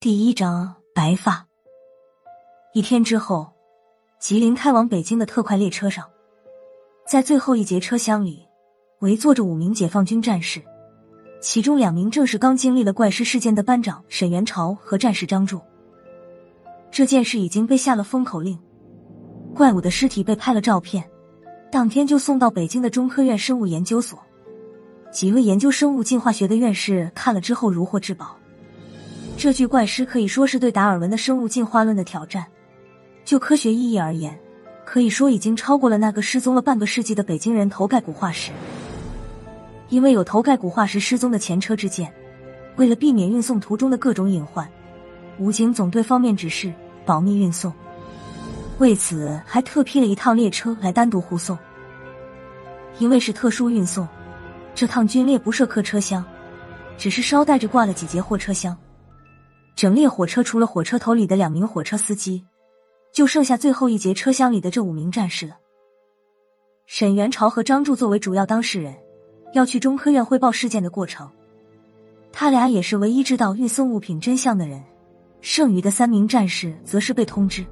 第一章白发。一天之后，吉林开往北京的特快列车上，在最后一节车厢里，围坐着五名解放军战士，其中两名正是刚经历了怪尸事件的班长沈元朝和战士张柱。这件事已经被下了封口令，怪物的尸体被拍了照片，当天就送到北京的中科院生物研究所。几位研究生物进化学的院士看了之后如获至宝。这具怪尸可以说是对达尔文的生物进化论的挑战。就科学意义而言，可以说已经超过了那个失踪了半个世纪的北京人头盖骨化石。因为有头盖骨化石失踪的前车之鉴，为了避免运送途中的各种隐患，武警总队方面指示保密运送。为此，还特批了一趟列车来单独护送。因为是特殊运送，这趟军列不设客车厢，只是捎带着挂了几节货车厢。整列火车除了火车头里的两名火车司机，就剩下最后一节车厢里的这五名战士了。沈元朝和张柱作为主要当事人，要去中科院汇报事件的过程。他俩也是唯一知道运送物品真相的人。剩余的三名战士则是被通知，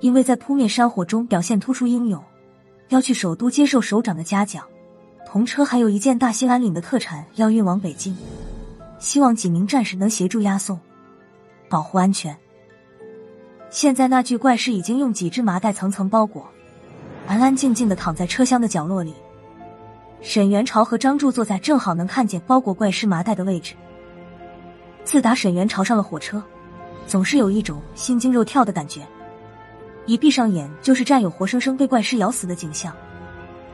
因为在扑灭山火中表现突出英勇，要去首都接受首长的嘉奖。同车还有一件大兴安岭的特产要运往北京，希望几名战士能协助押送。保护安全。现在那具怪尸已经用几只麻袋层层包裹，安安静静的躺在车厢的角落里。沈元朝和张柱坐在正好能看见包裹怪尸麻袋的位置。自打沈元朝上了火车，总是有一种心惊肉跳的感觉，一闭上眼就是战友活生生被怪尸咬死的景象，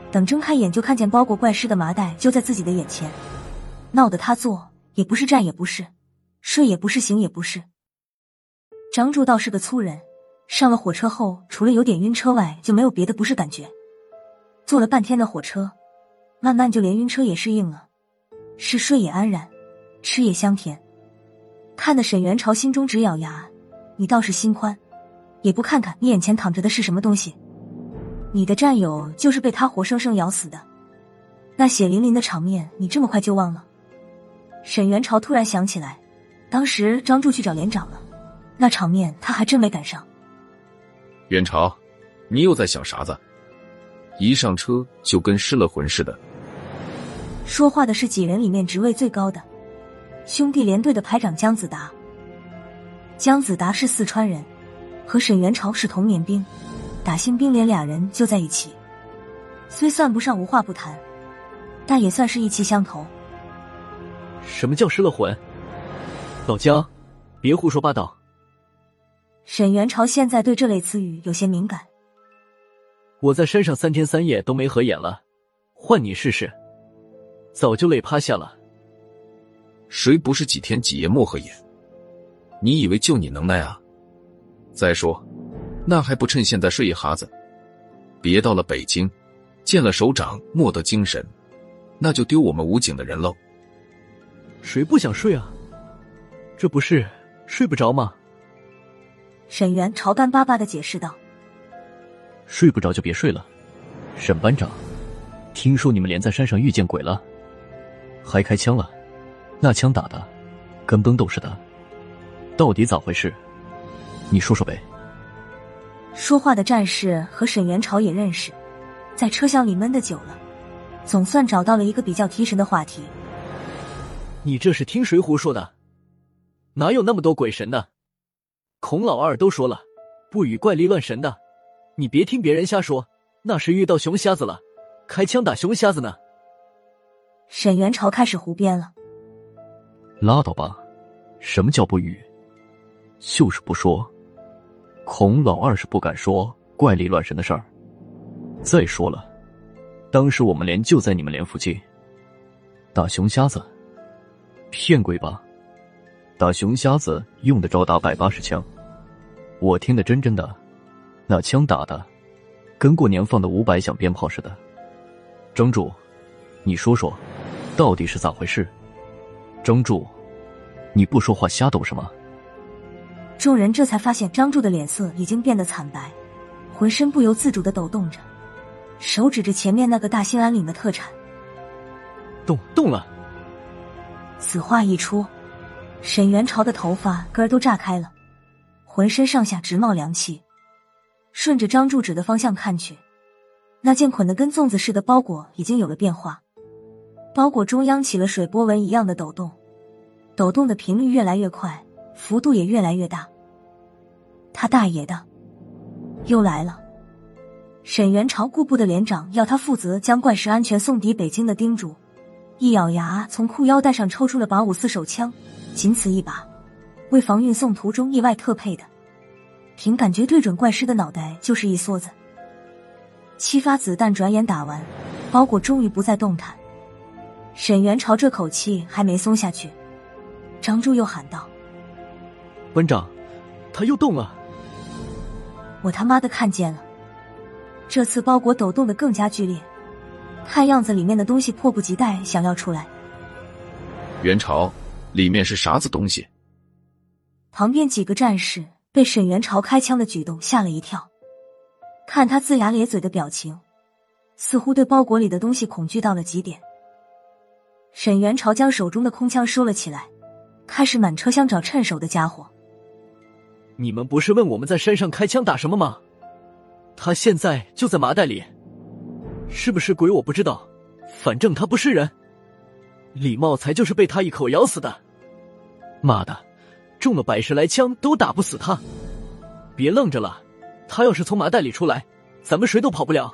等睁开眼就看见包裹怪尸的麻袋就在自己的眼前，闹得他坐也不是，站也不是，睡也不是，醒也不是。张柱倒是个粗人，上了火车后，除了有点晕车外，就没有别的不适感觉。坐了半天的火车，慢慢就连晕车也适应了，是睡也安然，吃也香甜。看得沈元朝心中直咬牙，你倒是心宽，也不看看你眼前躺着的是什么东西。你的战友就是被他活生生咬死的，那血淋淋的场面，你这么快就忘了？沈元朝突然想起来，当时张柱去找连长了。那场面他还真没赶上。元朝，你又在想啥子？一上车就跟失了魂似的。说话的是几人里面职位最高的兄弟连队的排长姜子达。姜子达是四川人，和沈元朝是同年兵，打新兵连俩人就在一起。虽算不上无话不谈，但也算是意气相投。什么叫失了魂？老姜，别胡说八道。沈元朝现在对这类词语有些敏感。我在山上三天三夜都没合眼了，换你试试，早就累趴下了。谁不是几天几夜没合眼？你以为就你能耐啊？再说，那还不趁现在睡一哈子，别到了北京，见了首长没得精神，那就丢我们武警的人喽。谁不想睡啊？这不是睡不着吗？沈元朝干巴巴的解释道：“睡不着就别睡了，沈班长，听说你们连在山上遇见鬼了，还开枪了，那枪打的跟崩豆似的，到底咋回事？你说说呗。”说话的战士和沈元朝也认识，在车厢里闷的久了，总算找到了一个比较提神的话题。你这是听谁胡说的？哪有那么多鬼神的？孔老二都说了，不与怪力乱神的，你别听别人瞎说。那是遇到熊瞎子了，开枪打熊瞎子呢。沈元朝开始胡编了。拉倒吧，什么叫不语？就是不说。孔老二是不敢说怪力乱神的事儿。再说了，当时我们连就在你们连附近，打熊瞎子，骗鬼吧。打熊瞎子用得着打百八十枪，我听得真真的，那枪打的跟过年放的五百响鞭炮似的。张柱，你说说，到底是咋回事？张柱，你不说话瞎抖什么？众人这才发现张柱的脸色已经变得惨白，浑身不由自主的抖动着，手指着前面那个大兴安岭的特产，动动了。此话一出。沈元朝的头发根儿都炸开了，浑身上下直冒凉气。顺着张柱指的方向看去，那件捆得跟粽子似的包裹已经有了变化，包裹中央起了水波纹一样的抖动，抖动的频率越来越快，幅度也越来越大。他大爷的，又来了！沈元朝顾部的连长要他负责将怪石安全送抵北京的叮嘱，一咬牙，从裤腰带上抽出了把五四手枪，仅此一把，为防运送途中意外特配的。凭感觉对准怪尸的脑袋就是一梭子。七发子弹转眼打完，包裹终于不再动弹。沈元朝这口气还没松下去，张柱又喊道：“班长，他又动了！”我他妈的看见了！这次包裹抖动的更加剧烈，看样子里面的东西迫不及待想要出来。元朝，里面是啥子东西？旁边几个战士。被沈元朝开枪的举动吓了一跳，看他龇牙咧嘴的表情，似乎对包裹里的东西恐惧到了极点。沈元朝将手中的空枪收了起来，开始满车厢找趁手的家伙。你们不是问我们在山上开枪打什么吗？他现在就在麻袋里，是不是鬼我不知道，反正他不是人。李茂才就是被他一口咬死的，妈的！中了百十来枪都打不死他，别愣着了，他要是从麻袋里出来，咱们谁都跑不了。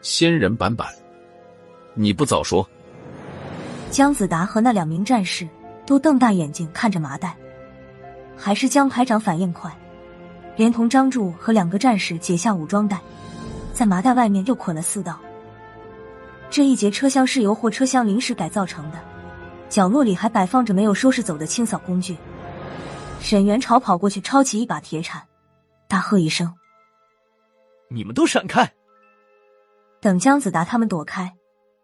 仙人板板，你不早说！姜子达和那两名战士都瞪大眼睛看着麻袋，还是姜排长反应快，连同张柱和两个战士解下武装带，在麻袋外面又捆了四道。这一节车厢是由货车厢临时改造成的，角落里还摆放着没有收拾走的清扫工具。沈元朝跑过去，抄起一把铁铲，大喝一声：“你们都闪开！”等姜子达他们躲开，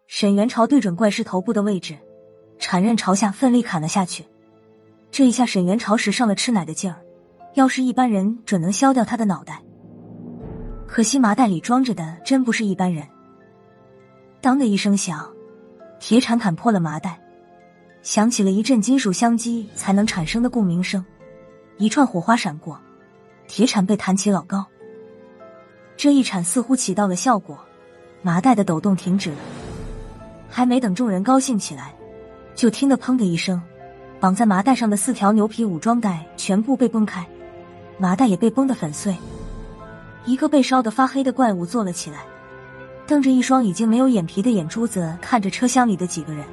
沈元朝对准怪尸头部的位置，铲刃朝下奋力砍了下去。这一下，沈元朝使上了吃奶的劲儿，要是一般人，准能削掉他的脑袋。可惜麻袋里装着的真不是一般人。当的一声响，铁铲砍破了麻袋，响起了一阵金属相击才能产生的共鸣声。一串火花闪过，铁铲被弹起老高。这一铲似乎起到了效果，麻袋的抖动停止了。还没等众人高兴起来，就听得“砰”的一声，绑在麻袋上的四条牛皮武装带全部被崩开，麻袋也被崩得粉碎。一个被烧得发黑的怪物坐了起来，瞪着一双已经没有眼皮的眼珠子看着车厢里的几个人。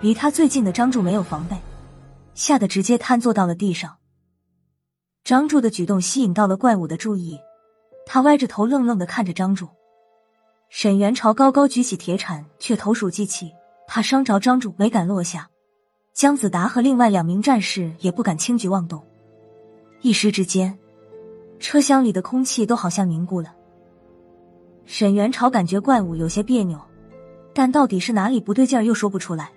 离他最近的张柱没有防备，吓得直接瘫坐到了地上。张柱的举动吸引到了怪物的注意，他歪着头愣愣的看着张柱。沈元朝高高举起铁铲，却投鼠忌器，怕伤着张柱，没敢落下。姜子达和另外两名战士也不敢轻举妄动。一时之间，车厢里的空气都好像凝固了。沈元朝感觉怪物有些别扭，但到底是哪里不对劲儿，又说不出来。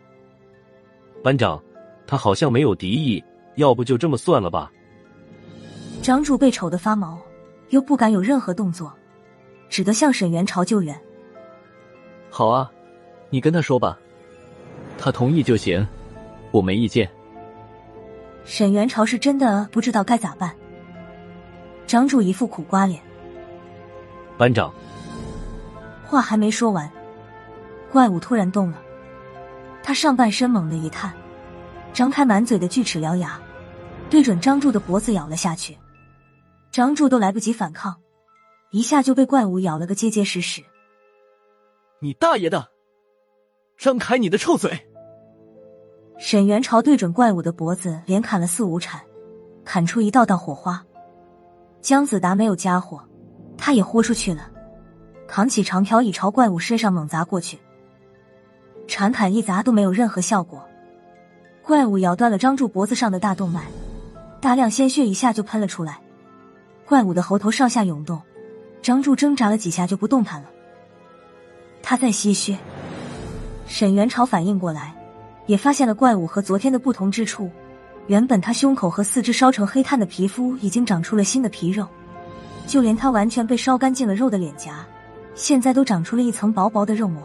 班长，他好像没有敌意，要不就这么算了吧。张柱被瞅得发毛，又不敢有任何动作，只得向沈元朝救援。好啊，你跟他说吧，他同意就行，我没意见。沈元朝是真的不知道该咋办。张柱一副苦瓜脸。班长，话还没说完，怪物突然动了，他上半身猛地一探，张开满嘴的锯齿獠牙，对准张柱的脖子咬了下去。张柱都来不及反抗，一下就被怪物咬了个结结实实。你大爷的！张开你的臭嘴！沈元朝对准怪物的脖子连砍了四五铲，砍出一道道火花。姜子达没有家伙，他也豁出去了，扛起长条椅朝怪物身上猛砸过去。铲砍一砸都没有任何效果，怪物咬断了张柱脖子上的大动脉，大量鲜血一下就喷了出来。怪物的喉头上下涌动，张柱挣扎了几下就不动弹了。他在吸血。沈元朝反应过来，也发现了怪物和昨天的不同之处。原本他胸口和四肢烧成黑炭的皮肤已经长出了新的皮肉，就连他完全被烧干净了肉的脸颊，现在都长出了一层薄薄的肉膜。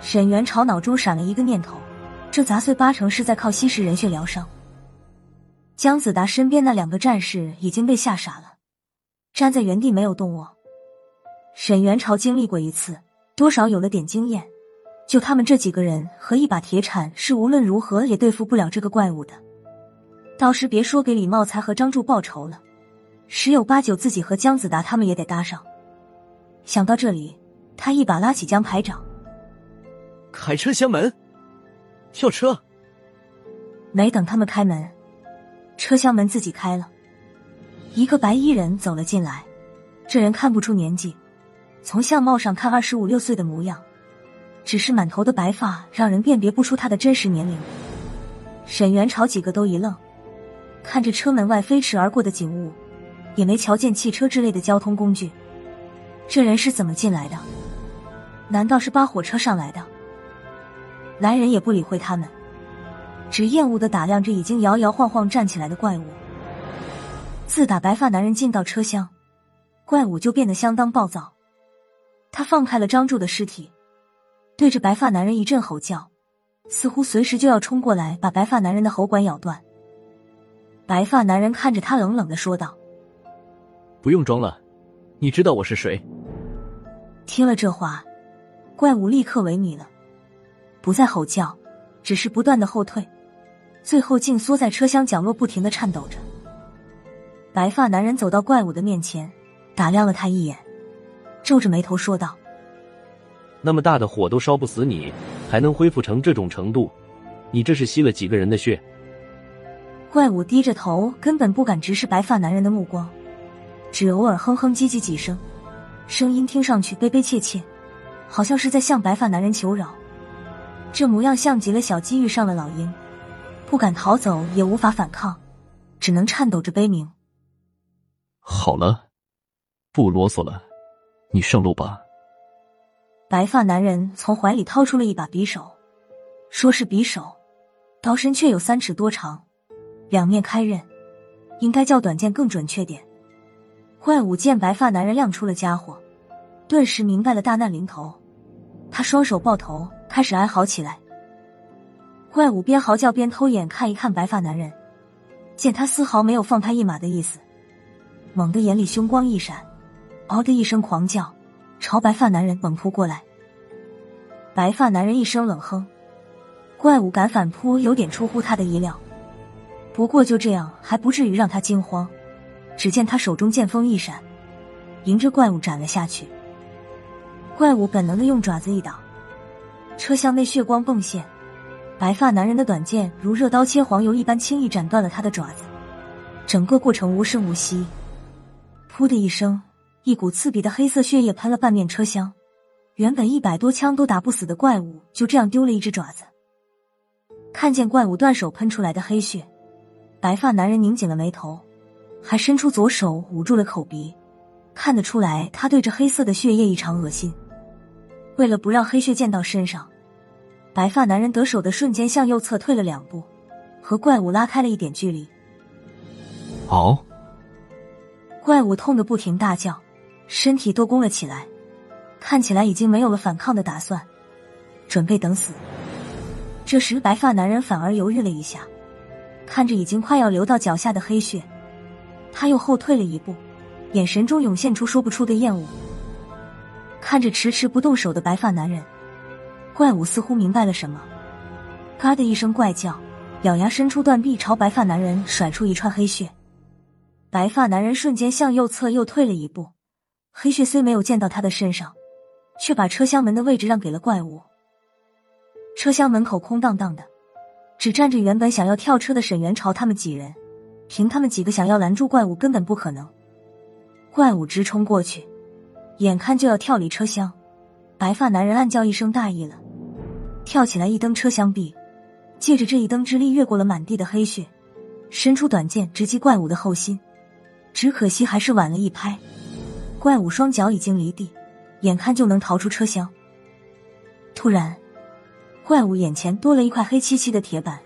沈元朝脑中闪了一个念头，这杂碎八成是在靠吸食人血疗伤。姜子达身边那两个战士已经被吓傻了，站在原地没有动卧。沈元朝经历过一次，多少有了点经验。就他们这几个人和一把铁铲，是无论如何也对付不了这个怪物的。到时别说给李茂才和张柱报仇了，十有八九自己和姜子达他们也得搭上。想到这里，他一把拉起姜排长，开车厢门，跳车。没等他们开门，车厢门自己开了，一个白衣人走了进来。这人看不出年纪，从相貌上看二十五六岁的模样。只是满头的白发，让人辨别不出他的真实年龄。沈元朝几个都一愣，看着车门外飞驰而过的景物，也没瞧见汽车之类的交通工具。这人是怎么进来的？难道是扒火车上来的？来人也不理会他们，只厌恶的打量着已经摇摇晃晃站起来的怪物。自打白发男人进到车厢，怪物就变得相当暴躁。他放开了张柱的尸体。对着白发男人一阵吼叫，似乎随时就要冲过来把白发男人的喉管咬断。白发男人看着他，冷冷的说道：“不用装了，你知道我是谁。”听了这话，怪物立刻萎靡了，不再吼叫，只是不断的后退，最后竟缩在车厢角落，不停的颤抖着。白发男人走到怪物的面前，打量了他一眼，皱着眉头说道。那么大的火都烧不死你，还能恢复成这种程度？你这是吸了几个人的血？怪物低着头，根本不敢直视白发男人的目光，只偶尔哼哼唧唧几声，声音听上去悲悲切切，好像是在向白发男人求饶。这模样像极了小鸡遇上了老鹰，不敢逃走，也无法反抗，只能颤抖着悲鸣。好了，不啰嗦了，你上路吧。白发男人从怀里掏出了一把匕首，说是匕首，刀身却有三尺多长，两面开刃，应该叫短剑更准确点。怪物见白发男人亮出了家伙，顿时明白了大难临头，他双手抱头，开始哀嚎起来。怪物边嚎叫边偷眼看一看白发男人，见他丝毫没有放他一马的意思，猛地眼里凶光一闪，嗷的一声狂叫。朝白发男人猛扑过来，白发男人一声冷哼，怪物敢反扑，有点出乎他的意料。不过就这样还不至于让他惊慌。只见他手中剑锋一闪，迎着怪物斩了下去。怪物本能的用爪子一挡，车厢内血光迸现，白发男人的短剑如热刀切黄油一般，轻易斩断了他的爪子。整个过程无声无息，噗的一声。一股刺鼻的黑色血液喷了半面车厢，原本一百多枪都打不死的怪物，就这样丢了一只爪子。看见怪物断手喷出来的黑血，白发男人拧紧了眉头，还伸出左手捂住了口鼻。看得出来，他对这黑色的血液异常恶心。为了不让黑血溅到身上，白发男人得手的瞬间向右侧退了两步，和怪物拉开了一点距离。哦，怪物痛得不停大叫。身体都弓了起来，看起来已经没有了反抗的打算，准备等死。这时，白发男人反而犹豫了一下，看着已经快要流到脚下的黑血，他又后退了一步，眼神中涌现出说不出的厌恶。看着迟迟不动手的白发男人，怪物似乎明白了什么，嘎的一声怪叫，咬牙伸出断臂朝白发男人甩出一串黑血。白发男人瞬间向右侧又退了一步。黑血虽没有溅到他的身上，却把车厢门的位置让给了怪物。车厢门口空荡荡的，只站着原本想要跳车的沈元朝他们几人。凭他们几个想要拦住怪物，根本不可能。怪物直冲过去，眼看就要跳离车厢，白发男人暗叫一声大意了，跳起来一蹬车厢壁，借着这一蹬之力越过了满地的黑血，伸出短剑直击怪物的后心。只可惜还是晚了一拍。怪物双脚已经离地，眼看就能逃出车厢。突然，怪物眼前多了一块黑漆漆的铁板，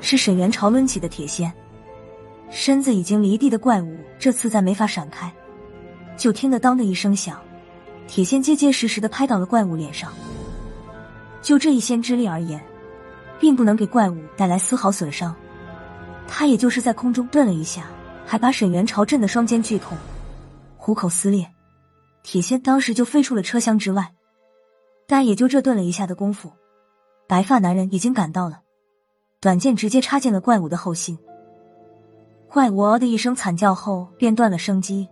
是沈元朝抡起的铁锨。身子已经离地的怪物这次再没法闪开，就听得当的一声响，铁锨结结实实的拍到了怪物脸上。就这一锨之力而言，并不能给怪物带来丝毫损伤。他也就是在空中顿了一下，还把沈元朝震得双肩剧痛，虎口撕裂，铁锨当时就飞出了车厢之外。但也就这顿了一下的功夫，白发男人已经赶到了，短剑直接插进了怪物的后心。怪物嗷的一声惨叫后便断了生机，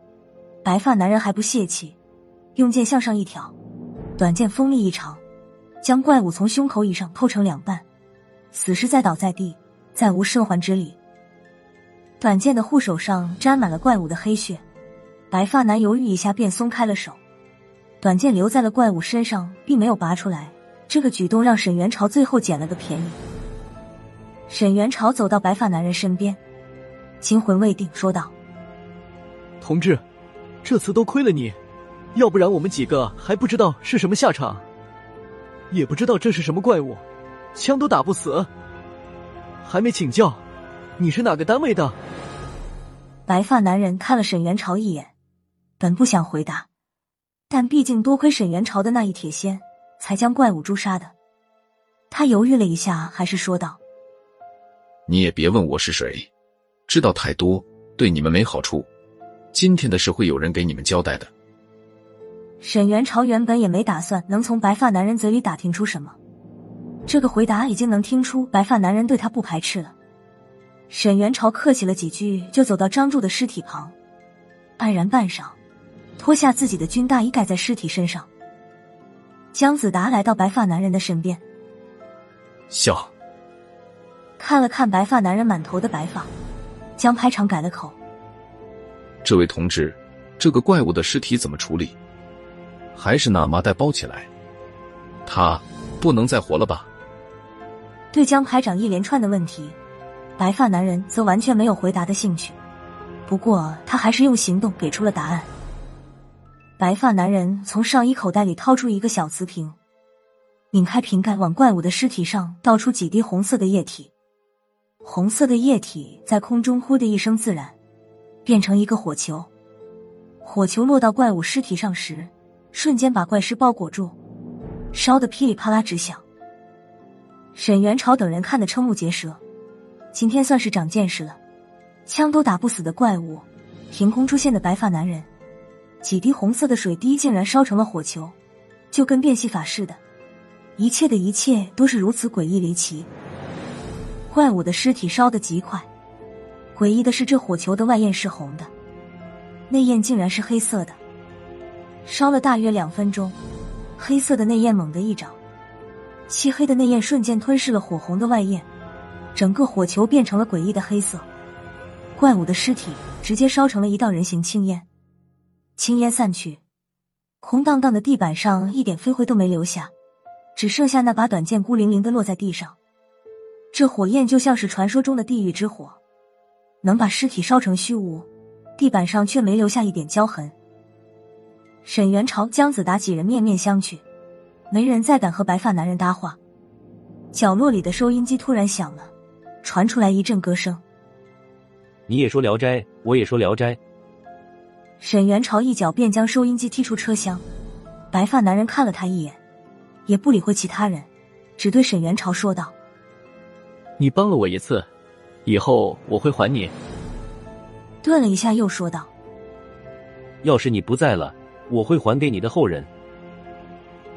白发男人还不泄气，用剑向上一挑，短剑锋利异常，将怪物从胸口以上剖成两半，死尸再倒在地，再无生还之力。短剑的护手上沾满了怪物的黑血，白发男犹豫一下便松开了手，短剑留在了怪物身上，并没有拔出来。这个举动让沈元朝最后捡了个便宜。沈元朝走到白发男人身边。惊魂未定，说道：“同志，这次多亏了你，要不然我们几个还不知道是什么下场，也不知道这是什么怪物，枪都打不死。还没请教，你是哪个单位的？”白发男人看了沈元朝一眼，本不想回答，但毕竟多亏沈元朝的那一铁锨，才将怪物诛杀的。他犹豫了一下，还是说道：“你也别问我是谁。”知道太多对你们没好处，今天的事会有人给你们交代的。沈元朝原本也没打算能从白发男人嘴里打听出什么，这个回答已经能听出白发男人对他不排斥了。沈元朝客气了几句，就走到张柱的尸体旁，黯然半晌，脱下自己的军大衣盖在尸体身上。姜子达来到白发男人的身边，笑，看了看白发男人满头的白发。江排长改了口：“这位同志，这个怪物的尸体怎么处理？还是拿麻袋包起来？他不能再活了吧？”对江排长一连串的问题，白发男人则完全没有回答的兴趣。不过他还是用行动给出了答案。白发男人从上衣口袋里掏出一个小瓷瓶，拧开瓶盖，往怪物的尸体上倒出几滴红色的液体。红色的液体在空中“呼”的一声自燃，变成一个火球。火球落到怪物尸体上时，瞬间把怪尸包裹住，烧得噼里啪啦直响。沈元朝等人看得瞠目结舌，今天算是长见识了。枪都打不死的怪物，凭空出现的白发男人，几滴红色的水滴竟然烧成了火球，就跟变戏法似的。一切的一切都是如此诡异离奇。怪物的尸体烧得极快，诡异的是，这火球的外焰是红的，内焰竟然是黑色的。烧了大约两分钟，黑色的内焰猛地一涨，漆黑的内焰瞬间吞噬了火红的外焰，整个火球变成了诡异的黑色。怪物的尸体直接烧成了一道人形青烟，青烟散去，空荡荡的地板上一点飞灰都没留下，只剩下那把短剑孤零零的落在地上。这火焰就像是传说中的地狱之火，能把尸体烧成虚无，地板上却没留下一点焦痕。沈元朝、姜子达几人面面相觑，没人再敢和白发男人搭话。角落里的收音机突然响了，传出来一阵歌声：“你也说《聊斋》，我也说《聊斋》。”沈元朝一脚便将收音机踢出车厢。白发男人看了他一眼，也不理会其他人，只对沈元朝说道。你帮了我一次，以后我会还你。顿了一下，又说道：“要是你不在了，我会还给你的后人。”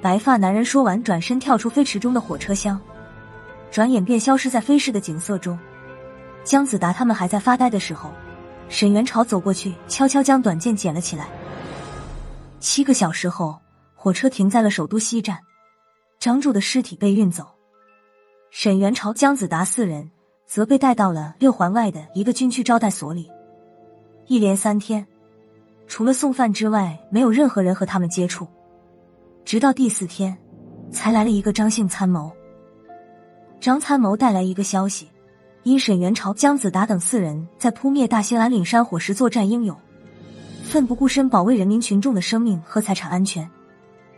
白发男人说完，转身跳出飞驰中的火车厢，转眼便消失在飞逝的景色中。姜子达他们还在发呆的时候，沈元朝走过去，悄悄将短剑捡了起来。七个小时后，火车停在了首都西站，张柱的尸体被运走。沈元朝、姜子达四人则被带到了六环外的一个军区招待所里，一连三天，除了送饭之外，没有任何人和他们接触。直到第四天，才来了一个张姓参谋。张参谋带来一个消息：因沈元朝、姜子达等四人在扑灭大兴安岭山火时作战英勇，奋不顾身保卫人民群众的生命和财产安全，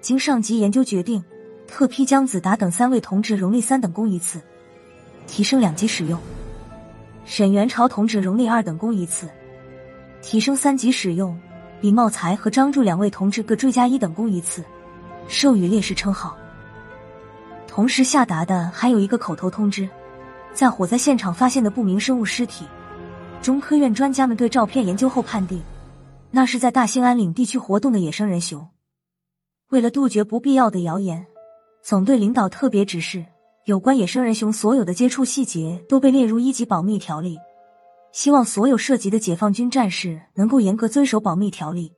经上级研究决定。特批姜子达等三位同志荣立三等功一次，提升两级使用；沈元朝同志荣立二等功一次，提升三级使用；李茂才和张柱两位同志各追加一等功一次，授予烈士称号。同时下达的还有一个口头通知：在火灾现场发现的不明生物尸体，中科院专家们对照片研究后判定，那是在大兴安岭地区活动的野生人熊。为了杜绝不必要的谣言，总队领导特别指示，有关野生人熊所有的接触细节都被列入一级保密条例。希望所有涉及的解放军战士能够严格遵守保密条例。